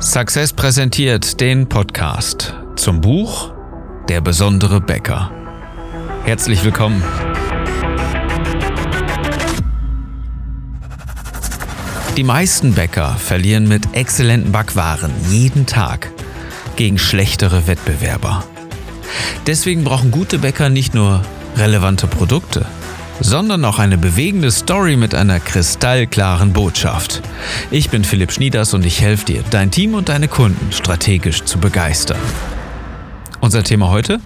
Success präsentiert den Podcast zum Buch Der besondere Bäcker. Herzlich willkommen. Die meisten Bäcker verlieren mit exzellenten Backwaren jeden Tag gegen schlechtere Wettbewerber. Deswegen brauchen gute Bäcker nicht nur relevante Produkte, sondern auch eine bewegende Story mit einer kristallklaren Botschaft. Ich bin Philipp Schnieders und ich helfe dir, dein Team und deine Kunden strategisch zu begeistern. Unser Thema heute?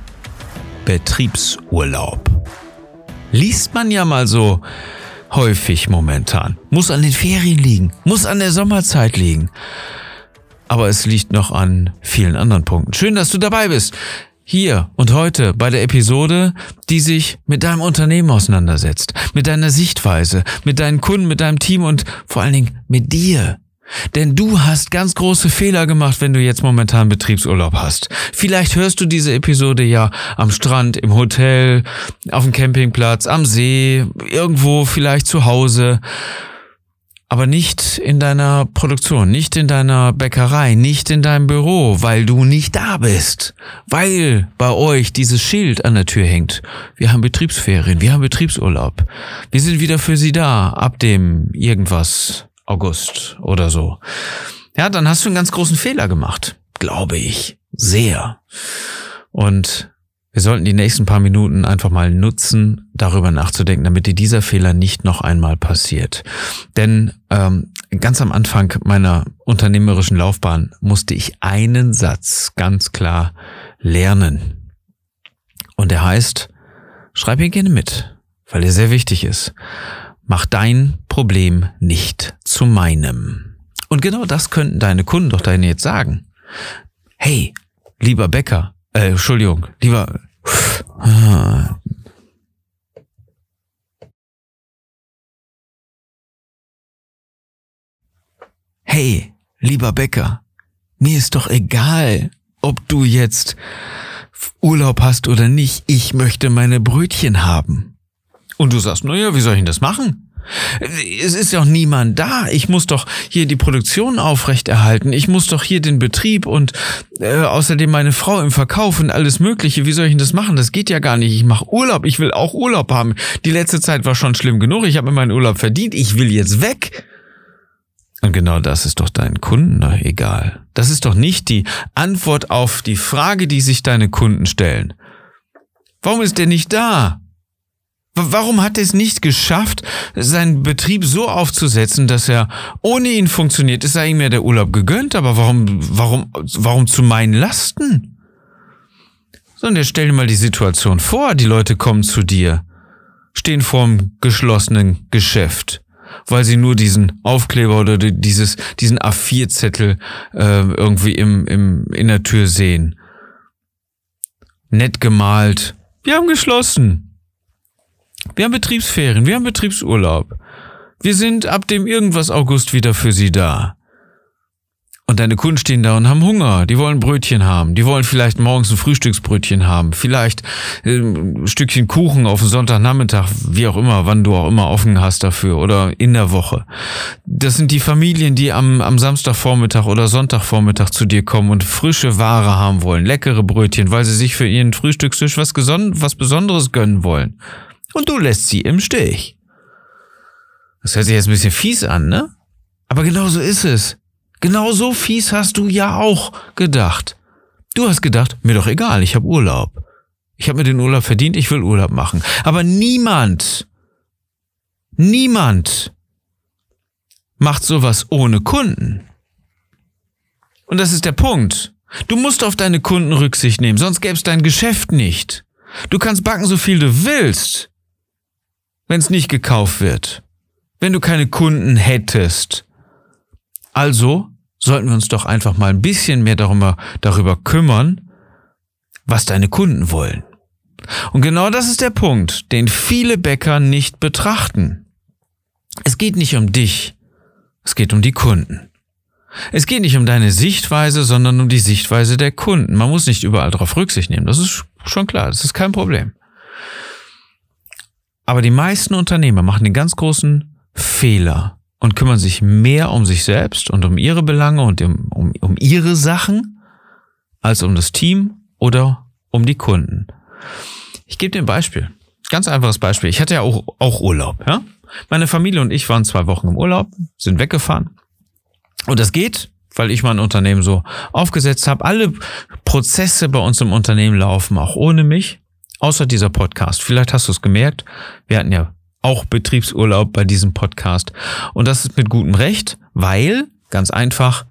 Betriebsurlaub. Liest man ja mal so häufig momentan. Muss an den Ferien liegen, muss an der Sommerzeit liegen. Aber es liegt noch an vielen anderen Punkten. Schön, dass du dabei bist hier und heute bei der Episode, die sich mit deinem Unternehmen auseinandersetzt, mit deiner Sichtweise, mit deinen Kunden, mit deinem Team und vor allen Dingen mit dir. Denn du hast ganz große Fehler gemacht, wenn du jetzt momentan Betriebsurlaub hast. Vielleicht hörst du diese Episode ja am Strand, im Hotel, auf dem Campingplatz, am See, irgendwo vielleicht zu Hause aber nicht in deiner Produktion, nicht in deiner Bäckerei, nicht in deinem Büro, weil du nicht da bist, weil bei euch dieses Schild an der Tür hängt. Wir haben Betriebsferien, wir haben Betriebsurlaub. Wir sind wieder für Sie da ab dem irgendwas August oder so. Ja, dann hast du einen ganz großen Fehler gemacht, glaube ich, sehr. Und wir sollten die nächsten paar Minuten einfach mal nutzen, darüber nachzudenken, damit dir dieser Fehler nicht noch einmal passiert. Denn ähm, ganz am Anfang meiner unternehmerischen Laufbahn musste ich einen Satz ganz klar lernen. Und der heißt, schreib ihn gerne mit, weil er sehr wichtig ist. Mach dein Problem nicht zu meinem. Und genau das könnten deine Kunden doch deine jetzt sagen. Hey, lieber Bäcker, äh, Entschuldigung, lieber. Ah. Hey, lieber Bäcker, mir ist doch egal, ob du jetzt Urlaub hast oder nicht. Ich möchte meine Brötchen haben. Und du sagst, naja, wie soll ich denn das machen? Es ist auch niemand da. Ich muss doch hier die Produktion aufrechterhalten. Ich muss doch hier den Betrieb und äh, außerdem meine Frau im Verkauf und alles Mögliche. Wie soll ich denn das machen? Das geht ja gar nicht. Ich mache Urlaub. Ich will auch Urlaub haben. Die letzte Zeit war schon schlimm genug. Ich habe mir meinen Urlaub verdient. Ich will jetzt weg. Und genau das ist doch deinen Kunden doch egal. Das ist doch nicht die Antwort auf die Frage, die sich deine Kunden stellen. Warum ist der nicht da? Warum hat er es nicht geschafft, seinen Betrieb so aufzusetzen, dass er ohne ihn funktioniert? Es sei ihm ja der Urlaub gegönnt, aber warum, warum, warum zu meinen Lasten? Sondern stell dir mal die Situation vor, die Leute kommen zu dir, stehen vorm geschlossenen Geschäft, weil sie nur diesen Aufkleber oder dieses, diesen A4-Zettel äh, irgendwie im, im, in der Tür sehen. Nett gemalt. Wir haben geschlossen. Wir haben Betriebsferien, wir haben Betriebsurlaub. Wir sind ab dem irgendwas August wieder für Sie da. Und deine Kunden stehen da und haben Hunger. Die wollen Brötchen haben. Die wollen vielleicht morgens ein Frühstücksbrötchen haben. Vielleicht äh, ein Stückchen Kuchen auf Sonntagnachmittag, wie auch immer, wann du auch immer offen hast dafür oder in der Woche. Das sind die Familien, die am, am Samstagvormittag oder Sonntagvormittag zu dir kommen und frische Ware haben wollen. Leckere Brötchen, weil sie sich für ihren Frühstückstisch was, was Besonderes gönnen wollen und du lässt sie im Stich. Das hört sich jetzt ein bisschen fies an, ne? Aber genau so ist es. Genau so fies hast du ja auch gedacht. Du hast gedacht, mir doch egal, ich habe Urlaub. Ich habe mir den Urlaub verdient, ich will Urlaub machen. Aber niemand, niemand macht sowas ohne Kunden. Und das ist der Punkt. Du musst auf deine Kunden Rücksicht nehmen, sonst gäbe es dein Geschäft nicht. Du kannst backen, so viel du willst wenn es nicht gekauft wird, wenn du keine Kunden hättest. Also sollten wir uns doch einfach mal ein bisschen mehr darüber, darüber kümmern, was deine Kunden wollen. Und genau das ist der Punkt, den viele Bäcker nicht betrachten. Es geht nicht um dich, es geht um die Kunden. Es geht nicht um deine Sichtweise, sondern um die Sichtweise der Kunden. Man muss nicht überall darauf Rücksicht nehmen, das ist schon klar, das ist kein Problem. Aber die meisten Unternehmer machen den ganz großen Fehler, und kümmern sich mehr um sich selbst und um ihre Belange und um, um, um ihre Sachen als um das Team oder um die Kunden. Ich gebe dir ein Beispiel. Ganz einfaches Beispiel. Ich hatte ja auch, auch Urlaub. Ja? Meine Familie und ich waren zwei Wochen im Urlaub, sind weggefahren. Und das geht, weil ich mein Unternehmen so aufgesetzt habe. Alle Prozesse bei uns im Unternehmen laufen auch ohne mich, außer dieser Podcast. Vielleicht hast du es gemerkt. Wir hatten ja auch Betriebsurlaub bei diesem Podcast. Und das ist mit gutem Recht, weil, ganz einfach,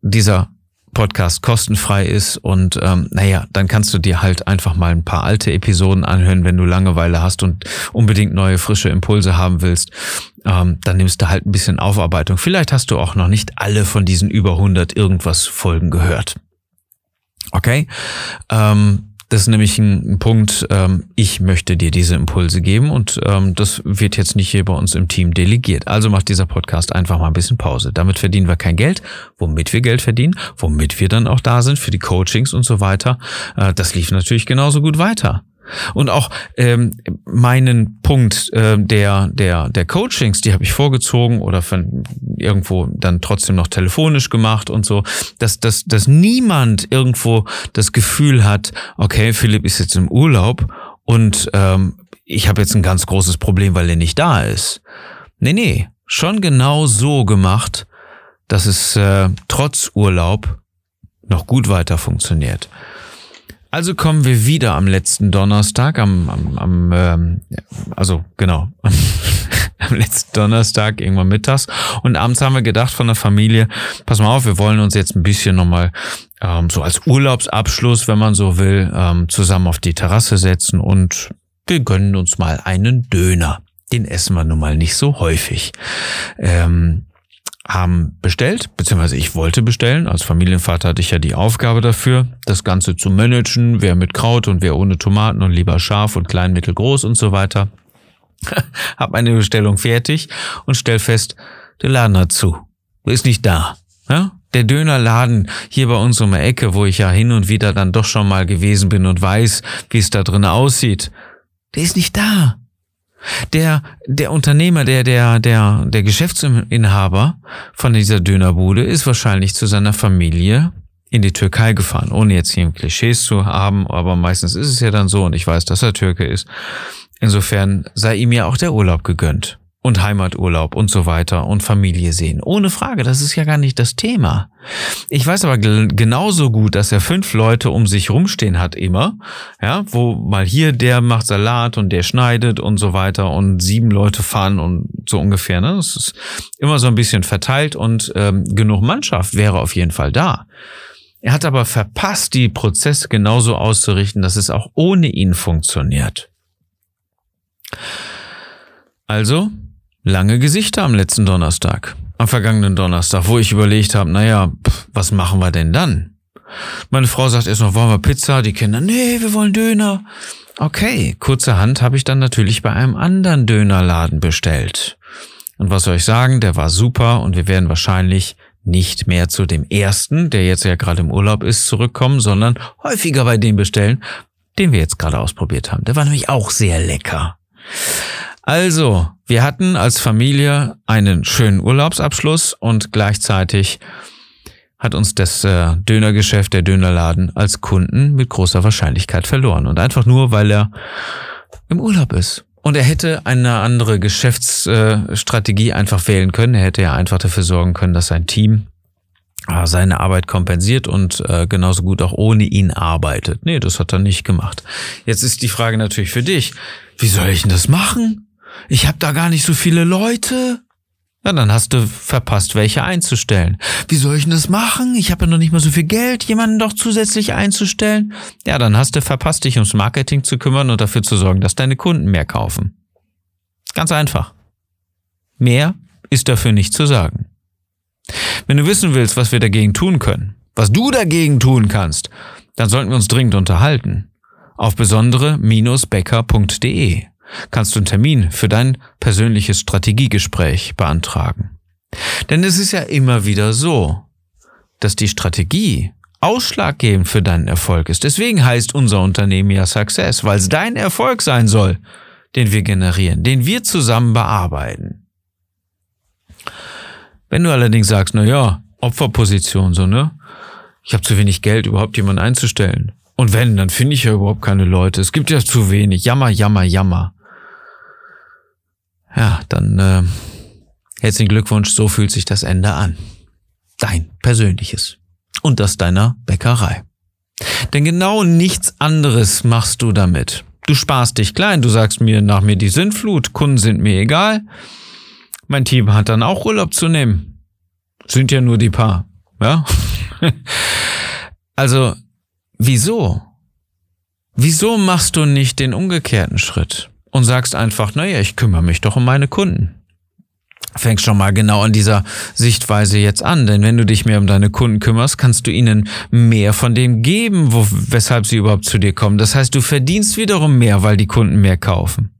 dieser Podcast kostenfrei ist und ähm, naja, dann kannst du dir halt einfach mal ein paar alte Episoden anhören, wenn du Langeweile hast und unbedingt neue frische Impulse haben willst. Ähm, dann nimmst du halt ein bisschen Aufarbeitung. Vielleicht hast du auch noch nicht alle von diesen über 100 irgendwas Folgen gehört. Okay? Ähm, das ist nämlich ein, ein Punkt, ähm, ich möchte dir diese Impulse geben und ähm, das wird jetzt nicht hier bei uns im Team delegiert. Also macht dieser Podcast einfach mal ein bisschen Pause. Damit verdienen wir kein Geld, womit wir Geld verdienen, womit wir dann auch da sind für die Coachings und so weiter. Äh, das lief natürlich genauso gut weiter. Und auch ähm, meinen Punkt äh, der, der, der Coachings, die habe ich vorgezogen oder von irgendwo dann trotzdem noch telefonisch gemacht und so, dass, dass, dass niemand irgendwo das Gefühl hat, okay, Philipp ist jetzt im Urlaub und ähm, ich habe jetzt ein ganz großes Problem, weil er nicht da ist. Nee, nee, schon genau so gemacht, dass es äh, trotz Urlaub noch gut weiter funktioniert. Also kommen wir wieder am letzten Donnerstag, am, am, am ähm, also genau, am letzten Donnerstag, irgendwann mittags. Und abends haben wir gedacht von der Familie, pass mal auf, wir wollen uns jetzt ein bisschen nochmal ähm, so als Urlaubsabschluss, wenn man so will, ähm, zusammen auf die Terrasse setzen und wir gönnen uns mal einen Döner. Den essen wir nun mal nicht so häufig. Ähm, haben bestellt, beziehungsweise ich wollte bestellen. Als Familienvater hatte ich ja die Aufgabe dafür, das Ganze zu managen, wer mit Kraut und wer ohne Tomaten und lieber scharf und klein, mittel, groß und so weiter. hab meine Bestellung fertig und stell fest, der Laden hat zu. Ist nicht da. Ja? Der Dönerladen hier bei uns um die Ecke, wo ich ja hin und wieder dann doch schon mal gewesen bin und weiß, wie es da drin aussieht, der ist nicht da. Der, der Unternehmer, der, der, der, der Geschäftsinhaber von dieser Dönerbude ist wahrscheinlich zu seiner Familie in die Türkei gefahren, ohne jetzt hier Klischees zu haben, aber meistens ist es ja dann so und ich weiß, dass er Türke ist. Insofern sei ihm ja auch der Urlaub gegönnt und Heimaturlaub und so weiter und Familie sehen. Ohne Frage, das ist ja gar nicht das Thema. Ich weiß aber genauso gut, dass er fünf Leute um sich rumstehen hat immer, ja, wo mal hier der macht Salat und der schneidet und so weiter und sieben Leute fahren und so ungefähr. Ne? Das ist immer so ein bisschen verteilt und ähm, genug Mannschaft wäre auf jeden Fall da. Er hat aber verpasst, die Prozesse genauso auszurichten, dass es auch ohne ihn funktioniert. Also lange Gesichter am letzten Donnerstag, am vergangenen Donnerstag, wo ich überlegt habe, naja, pff, was machen wir denn dann? Meine Frau sagt erst noch, wollen wir Pizza? Die Kinder, nee, wir wollen Döner. Okay, kurzerhand habe ich dann natürlich bei einem anderen Dönerladen bestellt. Und was soll ich sagen, der war super und wir werden wahrscheinlich nicht mehr zu dem ersten, der jetzt ja gerade im Urlaub ist, zurückkommen, sondern häufiger bei dem bestellen, den wir jetzt gerade ausprobiert haben. Der war nämlich auch sehr lecker. Also, wir hatten als Familie einen schönen Urlaubsabschluss und gleichzeitig hat uns das äh, Dönergeschäft, der Dönerladen als Kunden mit großer Wahrscheinlichkeit verloren. Und einfach nur, weil er im Urlaub ist. Und er hätte eine andere Geschäftsstrategie äh, einfach wählen können. Er hätte ja einfach dafür sorgen können, dass sein Team äh, seine Arbeit kompensiert und genauso gut auch ohne ihn arbeitet. Nee, das hat er nicht gemacht. Jetzt ist die Frage natürlich für dich, wie soll ich denn das machen? Ich habe da gar nicht so viele Leute. Ja, dann hast du verpasst, welche einzustellen. Wie soll ich denn das machen? Ich habe ja noch nicht mal so viel Geld, jemanden doch zusätzlich einzustellen. Ja, dann hast du verpasst, dich ums Marketing zu kümmern und dafür zu sorgen, dass deine Kunden mehr kaufen. Ganz einfach. Mehr ist dafür nicht zu sagen. Wenn du wissen willst, was wir dagegen tun können, was du dagegen tun kannst, dann sollten wir uns dringend unterhalten. Auf besondere-becker.de kannst du einen Termin für dein persönliches Strategiegespräch beantragen. Denn es ist ja immer wieder so, dass die Strategie ausschlaggebend für deinen Erfolg ist. Deswegen heißt unser Unternehmen ja Success, weil es dein Erfolg sein soll, den wir generieren, den wir zusammen bearbeiten. Wenn du allerdings sagst, na ja, Opferposition, so, ne? Ich habe zu wenig Geld, überhaupt jemanden einzustellen. Und wenn, dann finde ich ja überhaupt keine Leute. Es gibt ja zu wenig. Jammer, jammer, jammer. Ja, dann äh, herzlichen Glückwunsch, so fühlt sich das Ende an. Dein persönliches. Und das deiner Bäckerei. Denn genau nichts anderes machst du damit. Du sparst dich klein, du sagst mir nach mir die Sintflut, Kunden sind mir egal. Mein Team hat dann auch Urlaub zu nehmen. Sind ja nur die paar, ja? also, wieso? Wieso machst du nicht den umgekehrten Schritt und sagst einfach, naja, ich kümmere mich doch um meine Kunden? fängst schon mal genau an dieser Sichtweise jetzt an. Denn wenn du dich mehr um deine Kunden kümmerst, kannst du ihnen mehr von dem geben, wo, weshalb sie überhaupt zu dir kommen. Das heißt, du verdienst wiederum mehr, weil die Kunden mehr kaufen.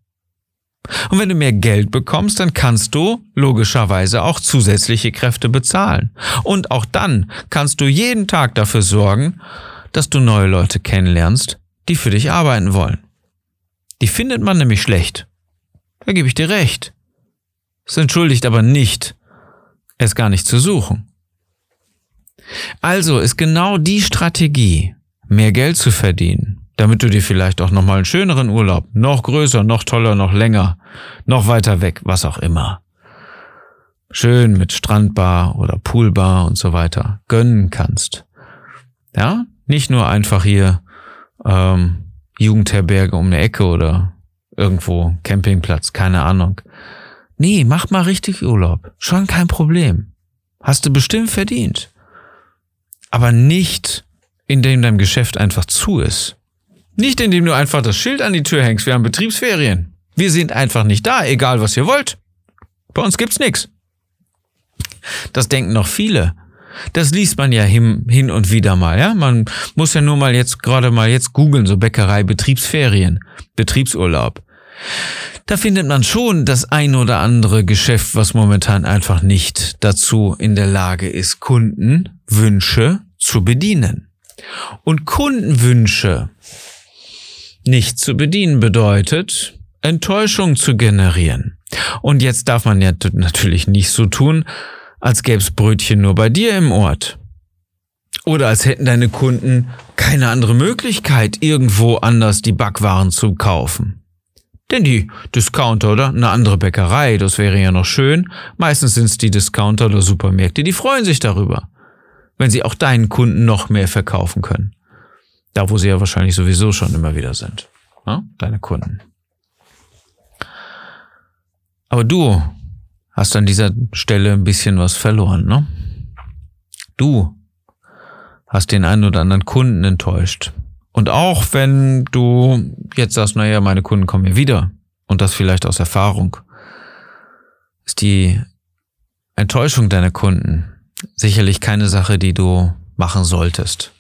Und wenn du mehr Geld bekommst, dann kannst du logischerweise auch zusätzliche Kräfte bezahlen. Und auch dann kannst du jeden Tag dafür sorgen, dass du neue Leute kennenlernst, die für dich arbeiten wollen. Die findet man nämlich schlecht. Da gebe ich dir recht. Es entschuldigt aber nicht, es gar nicht zu suchen. Also ist genau die Strategie, mehr Geld zu verdienen, damit du dir vielleicht auch nochmal einen schöneren Urlaub, noch größer, noch toller, noch länger, noch weiter weg, was auch immer, schön mit Strandbar oder Poolbar und so weiter gönnen kannst. Ja, nicht nur einfach hier ähm, Jugendherberge um eine Ecke oder irgendwo Campingplatz, keine Ahnung. Nee, mach mal richtig Urlaub. Schon kein Problem. Hast du bestimmt verdient. Aber nicht, indem dein Geschäft einfach zu ist. Nicht indem du einfach das Schild an die Tür hängst, wir haben Betriebsferien. Wir sind einfach nicht da, egal was ihr wollt. Bei uns gibt's nix. Das denken noch viele. Das liest man ja hin, hin und wieder mal, ja. Man muss ja nur mal jetzt gerade mal jetzt googeln, so Bäckerei, Betriebsferien, Betriebsurlaub da findet man schon das ein oder andere Geschäft, was momentan einfach nicht dazu in der Lage ist, Kundenwünsche zu bedienen. Und Kundenwünsche nicht zu bedienen bedeutet, Enttäuschung zu generieren. Und jetzt darf man ja natürlich nicht so tun, als gäbe es Brötchen nur bei dir im Ort. Oder als hätten deine Kunden keine andere Möglichkeit, irgendwo anders die Backwaren zu kaufen. Denn die Discounter oder eine andere Bäckerei, das wäre ja noch schön. Meistens sind es die Discounter oder Supermärkte, die freuen sich darüber, wenn sie auch deinen Kunden noch mehr verkaufen können. Da, wo sie ja wahrscheinlich sowieso schon immer wieder sind. Ja? Deine Kunden. Aber du hast an dieser Stelle ein bisschen was verloren, ne? Du hast den einen oder anderen Kunden enttäuscht. Und auch wenn du jetzt sagst, naja, meine Kunden kommen mir wieder und das vielleicht aus Erfahrung, ist die Enttäuschung deiner Kunden sicherlich keine Sache, die du machen solltest.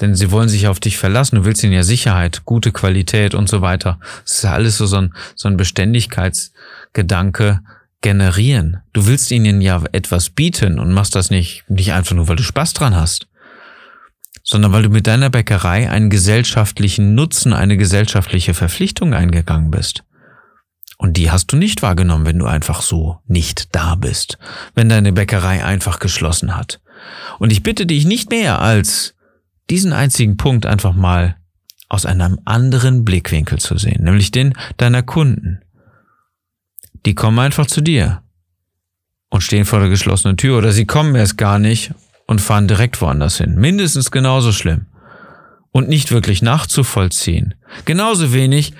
Denn sie wollen sich auf dich verlassen. Du willst ihnen ja Sicherheit, gute Qualität und so weiter. Das ist ja alles so, so ein, so ein Beständigkeitsgedanke generieren. Du willst ihnen ja etwas bieten und machst das nicht, nicht einfach nur, weil du Spaß dran hast sondern weil du mit deiner Bäckerei einen gesellschaftlichen Nutzen, eine gesellschaftliche Verpflichtung eingegangen bist. Und die hast du nicht wahrgenommen, wenn du einfach so nicht da bist, wenn deine Bäckerei einfach geschlossen hat. Und ich bitte dich nicht mehr als diesen einzigen Punkt einfach mal aus einem anderen Blickwinkel zu sehen, nämlich den deiner Kunden. Die kommen einfach zu dir und stehen vor der geschlossenen Tür oder sie kommen erst gar nicht und fahren direkt woanders hin. Mindestens genauso schlimm. Und nicht wirklich nachzuvollziehen. Genauso wenig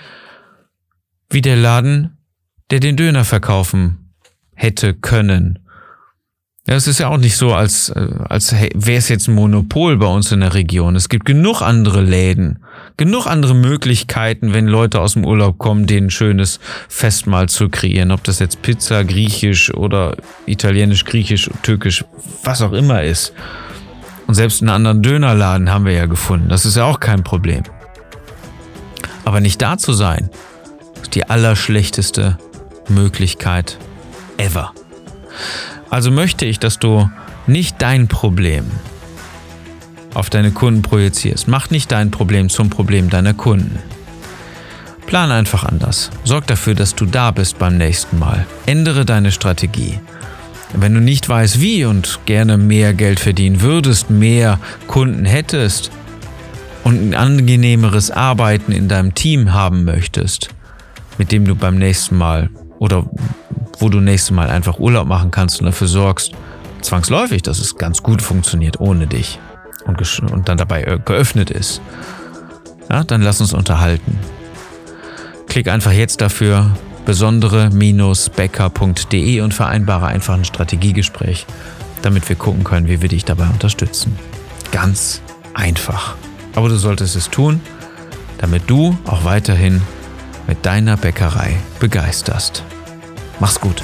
wie der Laden, der den Döner verkaufen hätte können. Ja, es ist ja auch nicht so, als, äh, als wäre es jetzt ein Monopol bei uns in der Region. Es gibt genug andere Läden, genug andere Möglichkeiten, wenn Leute aus dem Urlaub kommen, denen ein schönes Festmahl zu kreieren. Ob das jetzt Pizza, Griechisch oder Italienisch, Griechisch, Türkisch, was auch immer ist. Und selbst einen anderen Dönerladen haben wir ja gefunden. Das ist ja auch kein Problem. Aber nicht da zu sein, ist die allerschlechteste Möglichkeit ever. Also möchte ich, dass du nicht dein Problem auf deine Kunden projizierst. Mach nicht dein Problem zum Problem deiner Kunden. Plan einfach anders. Sorg dafür, dass du da bist beim nächsten Mal. Ändere deine Strategie Wenn du nicht weißt, wie und gerne mehr Geld verdienen würdest, mehr Kunden hättest und ein angenehmeres Arbeiten in deinem Team haben möchtest, mit dem du beim nächsten Mal oder wo du nächstes Mal einfach Urlaub machen kannst und dafür sorgst, zwangsläufig, dass es ganz gut funktioniert ohne dich und, und dann dabei äh, geöffnet ist, ja, dann lass uns unterhalten. Klick einfach jetzt dafür besondere-becker.de und vereinbare einfach ein Strategiegespräch, damit wir gucken können, wie wir dich dabei unterstützen. Ganz einfach. Aber du solltest es tun, damit du auch weiterhin mit deiner Bäckerei begeisterst. Mach's gut.